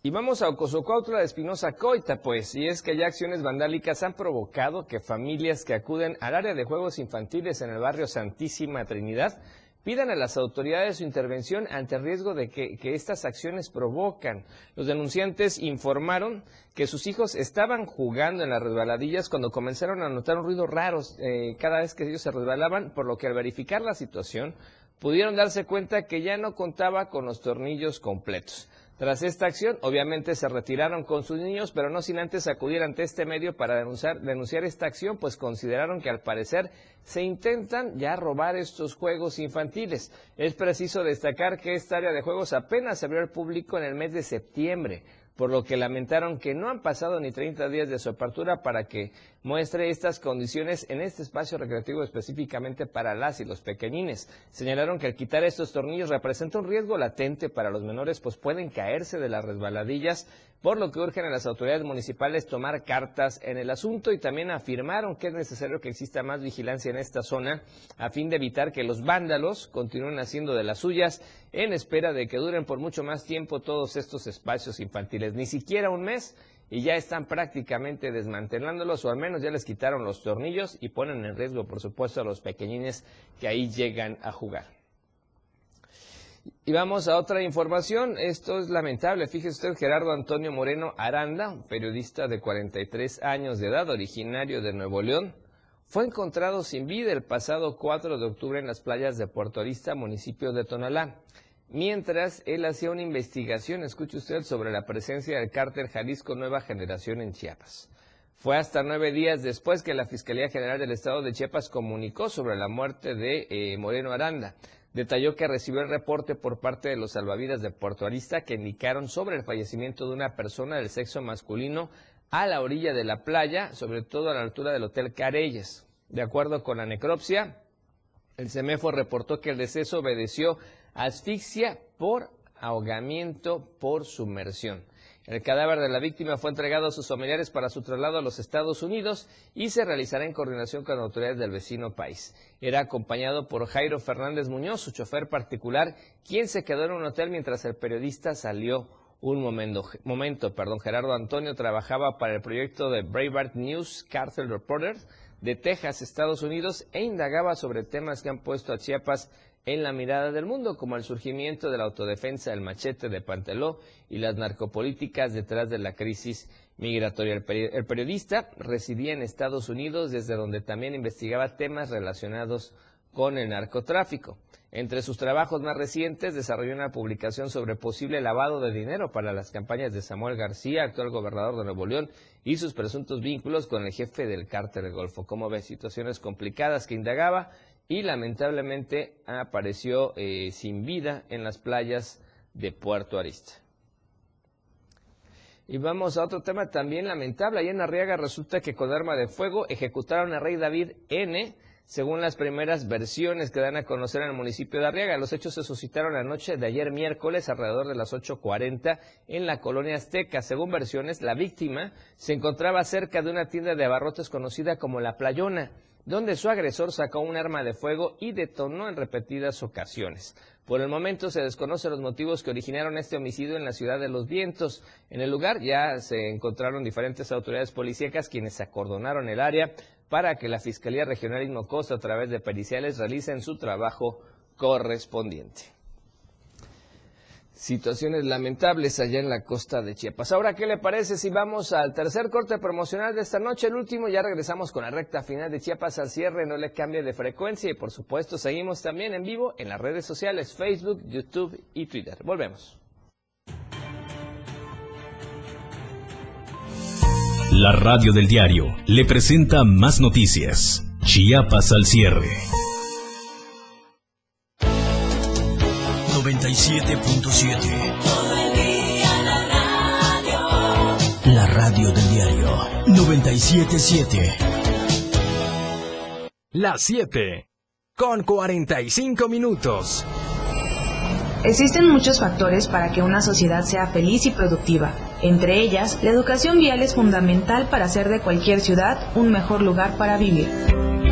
Y vamos a Ocosocuautla de Espinosa Coita, pues, y es que ya acciones vandálicas han provocado que familias que acuden al área de juegos infantiles en el barrio Santísima Trinidad pidan a las autoridades su intervención ante el riesgo de que, estas acciones provocan. Los denunciantes informaron que sus hijos estaban jugando en las resbaladillas cuando comenzaron a notar un ruido raro eh, cada vez que ellos se resbalaban, por lo que al verificar la situación pudieron darse cuenta que ya no contaba con los tornillos completos. Tras esta acción, obviamente se retiraron con sus niños, pero no sin antes acudir ante este medio para denunciar, denunciar esta acción, pues consideraron que al parecer se intentan ya robar estos juegos infantiles. Es preciso destacar que esta área de juegos apenas se abrió al público en el mes de septiembre por lo que lamentaron que no han pasado ni 30 días de su apertura para que muestre estas condiciones en este espacio recreativo específicamente para las y los pequeñines. Señalaron que al quitar estos tornillos representa un riesgo latente para los menores, pues pueden caerse de las resbaladillas, por lo que urgen a las autoridades municipales tomar cartas en el asunto y también afirmaron que es necesario que exista más vigilancia en esta zona a fin de evitar que los vándalos continúen haciendo de las suyas en espera de que duren por mucho más tiempo todos estos espacios infantiles. Ni siquiera un mes y ya están prácticamente desmantelándolos o al menos ya les quitaron los tornillos y ponen en riesgo, por supuesto, a los pequeñines que ahí llegan a jugar. Y vamos a otra información. Esto es lamentable. Fíjese usted, Gerardo Antonio Moreno Aranda, un periodista de 43 años de edad, originario de Nuevo León, fue encontrado sin vida el pasado 4 de octubre en las playas de Puerto Arista, municipio de Tonalá mientras él hacía una investigación, escuche usted, sobre la presencia del cártel Jalisco Nueva Generación en Chiapas. Fue hasta nueve días después que la Fiscalía General del Estado de Chiapas comunicó sobre la muerte de eh, Moreno Aranda. Detalló que recibió el reporte por parte de los salvavidas de Puerto Arista que indicaron sobre el fallecimiento de una persona del sexo masculino a la orilla de la playa, sobre todo a la altura del Hotel Careyes. De acuerdo con la necropsia, el CEMEFO reportó que el deceso obedeció asfixia por ahogamiento por sumersión. El cadáver de la víctima fue entregado a sus familiares para su traslado a los Estados Unidos y se realizará en coordinación con autoridades del vecino país. Era acompañado por Jairo Fernández Muñoz, su chofer particular, quien se quedó en un hotel mientras el periodista salió un momento. momento perdón. Gerardo Antonio trabajaba para el proyecto de Breitbart News Cartel Reporters de Texas, Estados Unidos, e indagaba sobre temas que han puesto a Chiapas en la mirada del mundo, como el surgimiento de la autodefensa del machete de Panteló y las narcopolíticas detrás de la crisis migratoria. El, periodista residía en Estados Unidos, desde donde también investigaba temas relacionados con el narcotráfico. Entre sus trabajos más recientes desarrolló una publicación sobre posible lavado de dinero para las campañas de Samuel García, actual gobernador de Nuevo León, y sus presuntos vínculos con el jefe del cártel del Golfo. Como ve, situaciones complicadas que indagaba y lamentablemente apareció eh, sin vida en las playas de Puerto Arista. Y vamos a otro tema también lamentable. Allá en Arriaga resulta que con arma de fuego ejecutaron a Rey David N., según las primeras versiones que dan a conocer en el municipio de Arriaga. Los hechos se suscitaron la noche de ayer miércoles alrededor de las 8.40 en la colonia Azteca. Según versiones, la víctima se encontraba cerca de una tienda de abarrotes conocida como La Playona donde su agresor sacó un arma de fuego y detonó en repetidas ocasiones. Por el momento se desconocen los motivos que originaron este homicidio en la ciudad de Los Vientos. En el lugar ya se encontraron diferentes autoridades policíacas quienes acordonaron el área para que la Fiscalía Regional Hinocosta a través de periciales realicen su trabajo correspondiente situaciones lamentables allá en la costa de Chiapas. Ahora, ¿qué le parece si vamos al tercer corte promocional de esta noche? El último, ya regresamos con la recta final de Chiapas al cierre, no le cambie de frecuencia y por supuesto seguimos también en vivo en las redes sociales Facebook, YouTube y Twitter. Volvemos. La radio del diario le presenta más noticias. Chiapas al cierre. 97.7. La radio del diario 977. Las 7. Con 45 minutos. Existen muchos factores para que una sociedad sea feliz y productiva. Entre ellas, la educación vial es fundamental para hacer de cualquier ciudad un mejor lugar para vivir.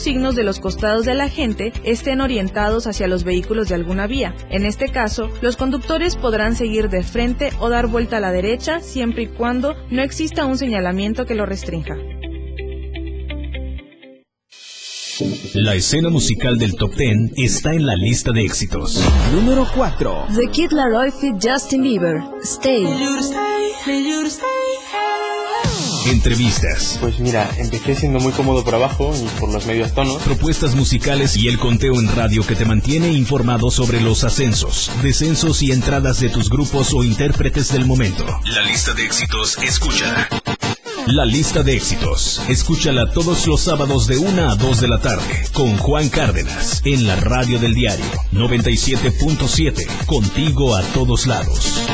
signos de los costados de la gente estén orientados hacia los vehículos de alguna vía. En este caso, los conductores podrán seguir de frente o dar vuelta a la derecha siempre y cuando no exista un señalamiento que lo restrinja. La escena musical del top 10 está en la lista de éxitos. Número 4. The Kid Laroi fit Justin Bieber. Stay. Entrevistas. Pues mira, empecé siendo muy cómodo por abajo y por los medios tonos. Propuestas musicales y el conteo en radio que te mantiene informado sobre los ascensos, descensos y entradas de tus grupos o intérpretes del momento. La lista de éxitos, escúchala. La lista de éxitos. Escúchala todos los sábados de 1 a 2 de la tarde con Juan Cárdenas en la radio del diario 97.7. Contigo a todos lados.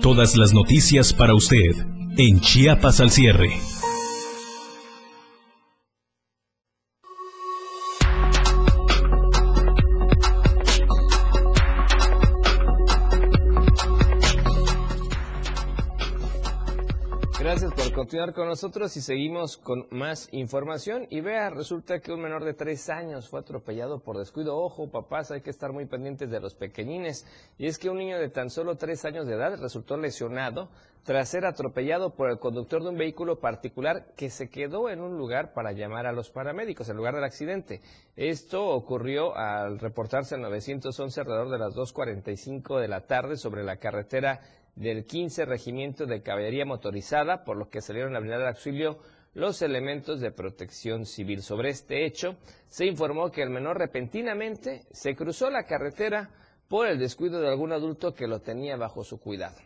Todas las noticias para usted en Chiapas al cierre. Con nosotros y seguimos con más información. Y vea, resulta que un menor de tres años fue atropellado por descuido. Ojo, papás, hay que estar muy pendientes de los pequeñines. Y es que un niño de tan solo tres años de edad resultó lesionado tras ser atropellado por el conductor de un vehículo particular que se quedó en un lugar para llamar a los paramédicos, el lugar del accidente. Esto ocurrió al reportarse al 911 alrededor de las 2.45 de la tarde sobre la carretera del 15 Regimiento de Caballería Motorizada, por lo que salieron a brindar auxilio los elementos de protección civil. Sobre este hecho, se informó que el menor repentinamente se cruzó la carretera por el descuido de algún adulto que lo tenía bajo su cuidado.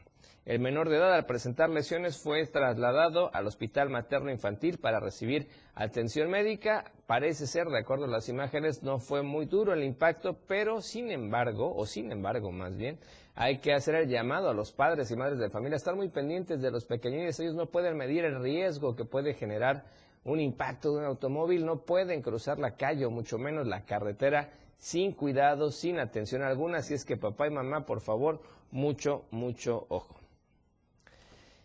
El menor de edad, al presentar lesiones, fue trasladado al Hospital Materno Infantil para recibir atención médica. Parece ser, de acuerdo a las imágenes, no fue muy duro el impacto, pero sin embargo, o sin embargo más bien, hay que hacer el llamado a los padres y madres de familia, estar muy pendientes de los pequeñines. Ellos no pueden medir el riesgo que puede generar un impacto de un automóvil, no pueden cruzar la calle o mucho menos la carretera sin cuidado, sin atención alguna. Así es que papá y mamá, por favor, mucho, mucho ojo.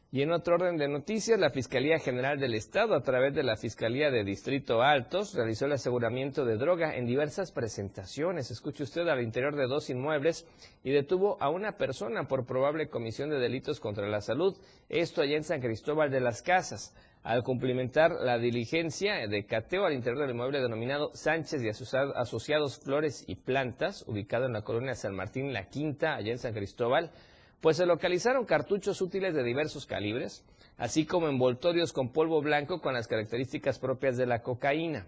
Y en otro orden de noticias, la Fiscalía General del Estado, a través de la Fiscalía de Distrito Altos, realizó el aseguramiento de droga en diversas presentaciones. Escuche usted al interior de dos inmuebles y detuvo a una persona por probable comisión de delitos contra la salud. Esto allá en San Cristóbal de las Casas. Al cumplimentar la diligencia de cateo al interior del inmueble denominado Sánchez y Asociados Flores y Plantas, ubicado en la colonia San Martín La Quinta, allá en San Cristóbal, pues se localizaron cartuchos útiles de diversos calibres, así como envoltorios con polvo blanco con las características propias de la cocaína.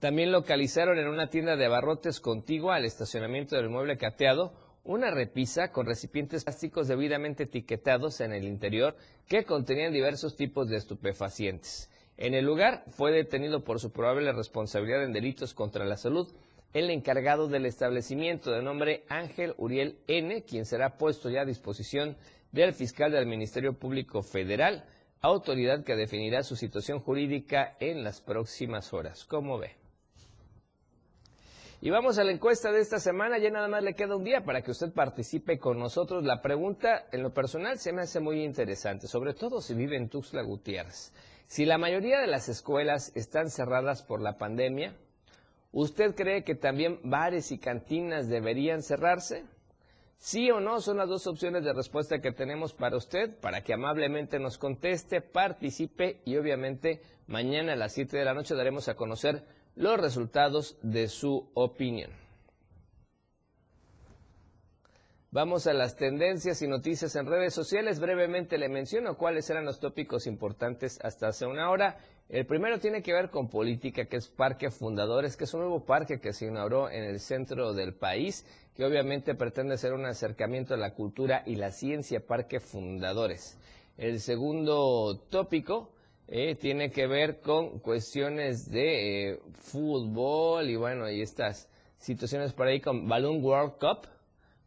También localizaron en una tienda de abarrotes contigua al estacionamiento del mueble cateado una repisa con recipientes plásticos debidamente etiquetados en el interior que contenían diversos tipos de estupefacientes. En el lugar fue detenido por su probable responsabilidad en delitos contra la salud el encargado del establecimiento de nombre Ángel Uriel N., quien será puesto ya a disposición del fiscal del Ministerio Público Federal, autoridad que definirá su situación jurídica en las próximas horas. ¿Cómo ve? Y vamos a la encuesta de esta semana, ya nada más le queda un día para que usted participe con nosotros. La pregunta en lo personal se me hace muy interesante, sobre todo si vive en Tuxtla Gutiérrez. Si la mayoría de las escuelas están cerradas por la pandemia, ¿Usted cree que también bares y cantinas deberían cerrarse? Sí o no son las dos opciones de respuesta que tenemos para usted, para que amablemente nos conteste, participe y obviamente mañana a las 7 de la noche daremos a conocer los resultados de su opinión. Vamos a las tendencias y noticias en redes sociales. Brevemente le menciono cuáles eran los tópicos importantes hasta hace una hora. El primero tiene que ver con política, que es Parque Fundadores, que es un nuevo parque que se inauguró en el centro del país, que obviamente pretende ser un acercamiento a la cultura y la ciencia, Parque Fundadores. El segundo tópico eh, tiene que ver con cuestiones de eh, fútbol y bueno, y estas situaciones por ahí con Balloon World Cup,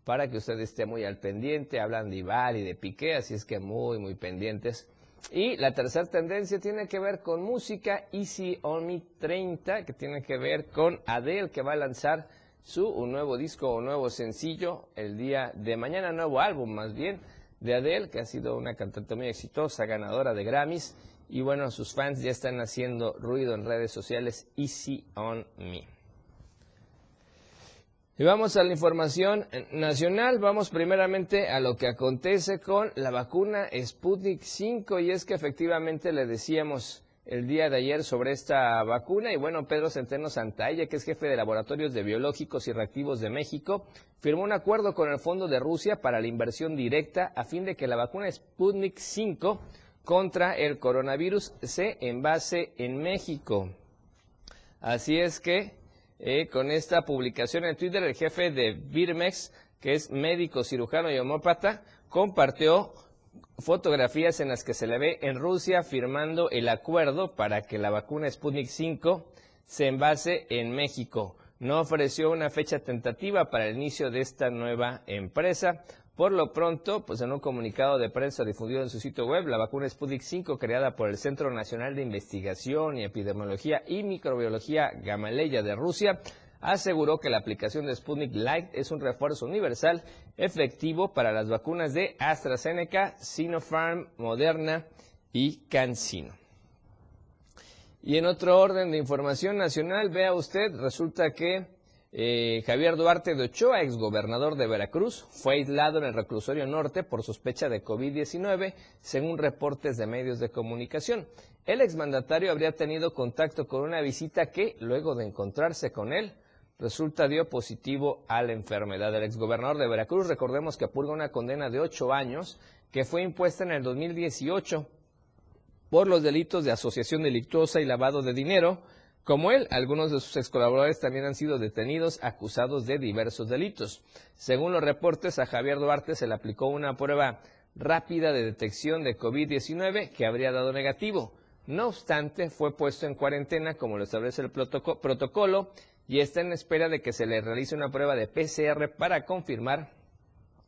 para que usted esté muy al pendiente. Hablan de Ibar y de Piqué, así es que muy, muy pendientes. Y la tercera tendencia tiene que ver con música Easy On Me 30, que tiene que ver con Adele, que va a lanzar su un nuevo disco o nuevo sencillo el día de mañana, nuevo álbum más bien, de Adele, que ha sido una cantante muy exitosa, ganadora de Grammys. Y bueno, sus fans ya están haciendo ruido en redes sociales Easy On Me. Y vamos a la información nacional. Vamos primeramente a lo que acontece con la vacuna Sputnik 5 y es que efectivamente le decíamos el día de ayer sobre esta vacuna y bueno, Pedro Centeno Santalla, que es jefe de laboratorios de biológicos y reactivos de México, firmó un acuerdo con el Fondo de Rusia para la inversión directa a fin de que la vacuna Sputnik 5 contra el coronavirus se envase en México. Así es que eh, con esta publicación en Twitter, el jefe de Birmex, que es médico, cirujano y homópata, compartió fotografías en las que se le ve en Rusia firmando el acuerdo para que la vacuna Sputnik 5 se envase en México. No ofreció una fecha tentativa para el inicio de esta nueva empresa. Por lo pronto, pues en un comunicado de prensa difundido en su sitio web, la vacuna Sputnik 5, creada por el Centro Nacional de Investigación y Epidemiología y Microbiología Gamaleya de Rusia, aseguró que la aplicación de Sputnik Light es un refuerzo universal efectivo para las vacunas de AstraZeneca, Sinopharm, Moderna y CanSino. Y en otro orden de información nacional, vea usted, resulta que eh, Javier Duarte de Ochoa, exgobernador de Veracruz, fue aislado en el reclusorio norte por sospecha de COVID-19, según reportes de medios de comunicación. El exmandatario habría tenido contacto con una visita que, luego de encontrarse con él, resulta dio positivo a la enfermedad. El exgobernador de Veracruz, recordemos que purga una condena de ocho años que fue impuesta en el 2018 por los delitos de asociación delictuosa y lavado de dinero, como él, algunos de sus ex colaboradores también han sido detenidos acusados de diversos delitos. Según los reportes, a Javier Duarte se le aplicó una prueba rápida de detección de COVID-19 que habría dado negativo. No obstante, fue puesto en cuarentena como lo establece el protocolo y está en espera de que se le realice una prueba de PCR para confirmar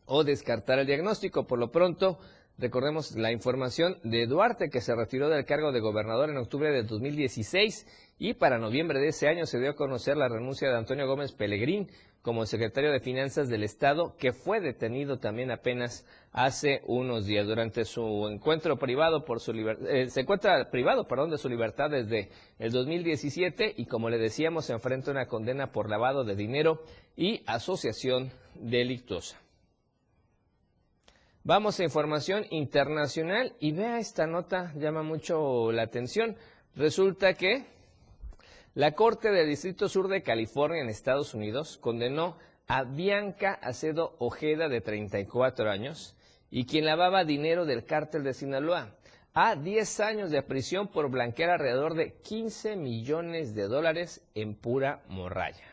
o descartar el diagnóstico. Por lo pronto, recordemos la información de Duarte, que se retiró del cargo de gobernador en octubre de 2016 y para noviembre de ese año se dio a conocer la renuncia de Antonio Gómez Pelegrín como secretario de Finanzas del Estado, que fue detenido también apenas hace unos días durante su encuentro privado por su eh, se encuentra privado, perdón, de su libertad desde el 2017 y como le decíamos se enfrenta a una condena por lavado de dinero y asociación delictuosa. Vamos a información internacional y vea esta nota, llama mucho la atención. Resulta que la Corte del Distrito Sur de California en Estados Unidos condenó a Bianca Acedo Ojeda de 34 años y quien lavaba dinero del cártel de Sinaloa a 10 años de prisión por blanquear alrededor de 15 millones de dólares en pura morralla.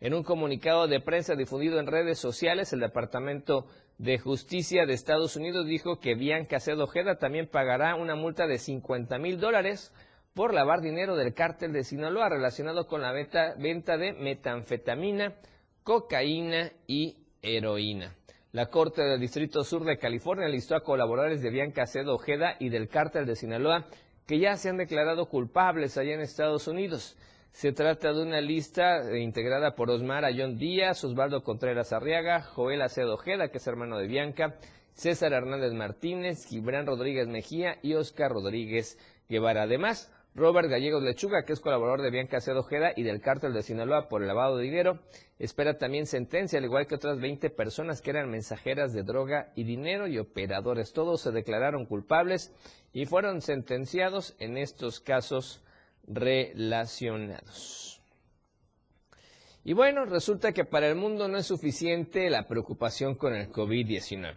En un comunicado de prensa difundido en redes sociales, el Departamento de Justicia de Estados Unidos dijo que Bianca Acedo Ojeda también pagará una multa de 50 mil dólares por lavar dinero del cártel de Sinaloa relacionado con la venta de metanfetamina, cocaína y heroína. La Corte del Distrito Sur de California listó a colaboradores de Bianca Cedo Ojeda y del cártel de Sinaloa que ya se han declarado culpables allá en Estados Unidos. Se trata de una lista integrada por Osmar Ayón Díaz, Osvaldo Contreras Arriaga, Joel Acedo Ojeda, que es hermano de Bianca, César Hernández Martínez, Gibran Rodríguez Mejía y Oscar Rodríguez Guevara. Además, Robert Gallegos Lechuga, que es colaborador de Bianca Acedo Ojeda y del cártel de Sinaloa por el lavado de dinero. Espera también sentencia, al igual que otras 20 personas que eran mensajeras de droga y dinero y operadores. Todos se declararon culpables y fueron sentenciados en estos casos relacionados. Y bueno, resulta que para el mundo no es suficiente la preocupación con el COVID-19.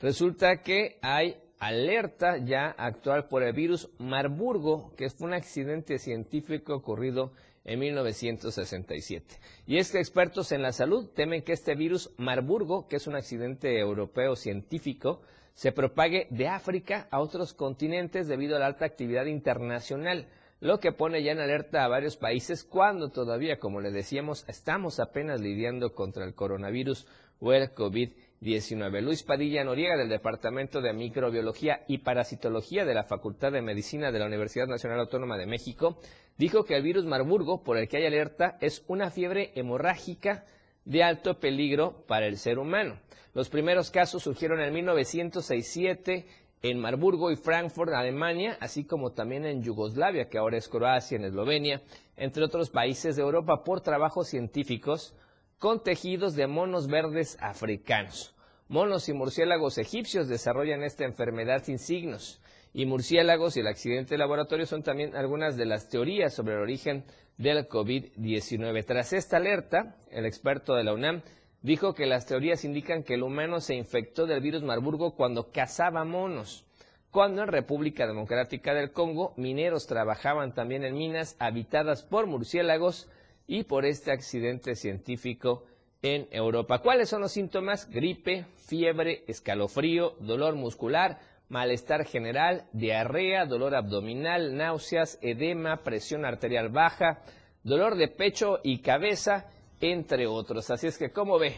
Resulta que hay alerta ya actual por el virus Marburgo, que fue un accidente científico ocurrido en 1967. Y es que expertos en la salud temen que este virus Marburgo, que es un accidente europeo científico, se propague de África a otros continentes debido a la alta actividad internacional, lo que pone ya en alerta a varios países cuando todavía, como le decíamos, estamos apenas lidiando contra el coronavirus o el COVID-19. 19. Luis Padilla Noriega del Departamento de Microbiología y Parasitología de la Facultad de Medicina de la Universidad Nacional Autónoma de México dijo que el virus Marburgo, por el que hay alerta, es una fiebre hemorrágica de alto peligro para el ser humano. Los primeros casos surgieron en 1967 en Marburgo y Frankfurt, Alemania, así como también en Yugoslavia, que ahora es Croacia, en Eslovenia, entre otros países de Europa, por trabajos científicos con tejidos de monos verdes africanos. Monos y murciélagos egipcios desarrollan esta enfermedad sin signos. Y murciélagos y el accidente de laboratorio son también algunas de las teorías sobre el origen del COVID-19. Tras esta alerta, el experto de la UNAM dijo que las teorías indican que el humano se infectó del virus Marburgo cuando cazaba monos, cuando en República Democrática del Congo mineros trabajaban también en minas habitadas por murciélagos y por este accidente científico en Europa. ¿Cuáles son los síntomas? Gripe, fiebre, escalofrío, dolor muscular, malestar general, diarrea, dolor abdominal, náuseas, edema, presión arterial baja, dolor de pecho y cabeza, entre otros. Así es que, ¿cómo ve?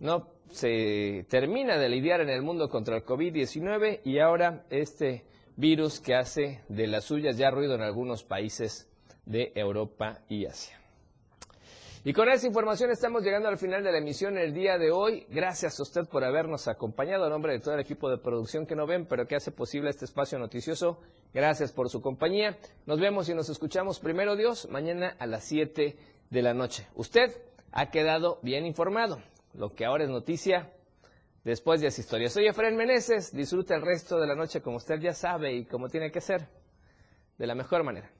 No se termina de lidiar en el mundo contra el COVID-19 y ahora este virus que hace de las suyas ya ruido en algunos países de Europa y Asia. Y con esa información estamos llegando al final de la emisión el día de hoy. Gracias a usted por habernos acompañado a nombre de todo el equipo de producción que no ven, pero que hace posible este espacio noticioso. Gracias por su compañía. Nos vemos y nos escuchamos primero Dios mañana a las 7 de la noche. Usted ha quedado bien informado. Lo que ahora es noticia después de esa historia. Soy Efraín Meneses. Disfruta el resto de la noche como usted ya sabe y como tiene que ser. De la mejor manera.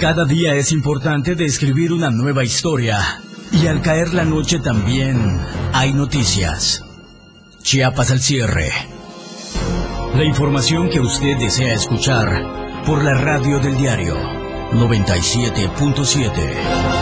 Cada día es importante de escribir una nueva historia. Y al caer la noche también hay noticias. Chiapas al cierre. La información que usted desea escuchar por la radio del diario 97.7.